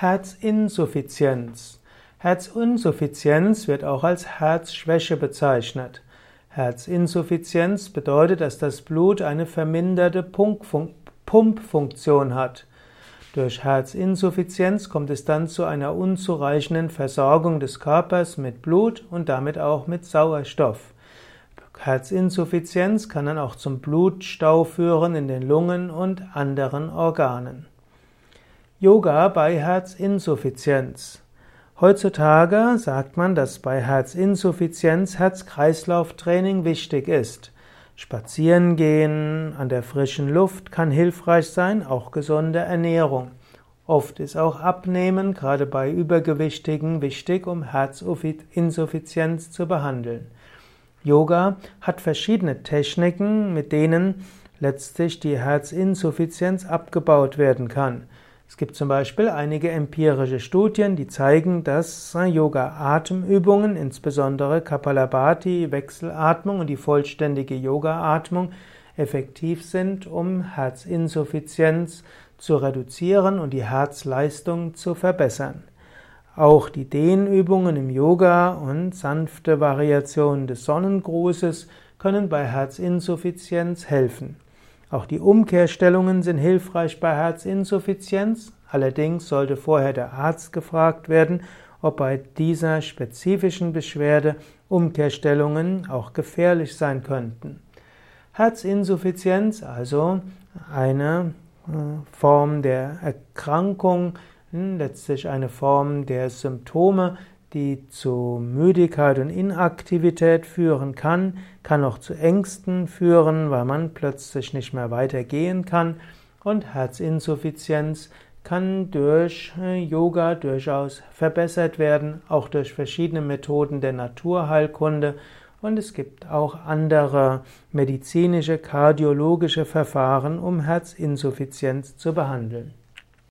Herzinsuffizienz. Herzinsuffizienz wird auch als Herzschwäche bezeichnet. Herzinsuffizienz bedeutet, dass das Blut eine verminderte Pumpfunktion hat. Durch Herzinsuffizienz kommt es dann zu einer unzureichenden Versorgung des Körpers mit Blut und damit auch mit Sauerstoff. Herzinsuffizienz kann dann auch zum Blutstau führen in den Lungen und anderen Organen. Yoga bei Herzinsuffizienz. Heutzutage sagt man, dass bei Herzinsuffizienz Herz-Kreislauf-Training wichtig ist. Spazieren gehen an der frischen Luft kann hilfreich sein, auch gesunde Ernährung. Oft ist auch Abnehmen, gerade bei Übergewichtigen, wichtig, um Herzinsuffizienz zu behandeln. Yoga hat verschiedene Techniken, mit denen letztlich die Herzinsuffizienz abgebaut werden kann. Es gibt zum Beispiel einige empirische Studien, die zeigen, dass Yoga-Atemübungen, insbesondere Kapalabhati, Wechselatmung und die vollständige Yoga-Atmung, effektiv sind, um Herzinsuffizienz zu reduzieren und die Herzleistung zu verbessern. Auch die Dehnübungen im Yoga und sanfte Variationen des Sonnengrußes können bei Herzinsuffizienz helfen. Auch die Umkehrstellungen sind hilfreich bei Herzinsuffizienz. Allerdings sollte vorher der Arzt gefragt werden, ob bei dieser spezifischen Beschwerde Umkehrstellungen auch gefährlich sein könnten. Herzinsuffizienz, also eine äh, Form der Erkrankung, hm, letztlich eine Form der Symptome, die zu Müdigkeit und Inaktivität führen kann, kann auch zu Ängsten führen, weil man plötzlich nicht mehr weitergehen kann und Herzinsuffizienz kann durch äh, Yoga durchaus verbessert werden, auch durch verschiedene Methoden der Naturheilkunde und es gibt auch andere medizinische, kardiologische Verfahren, um Herzinsuffizienz zu behandeln.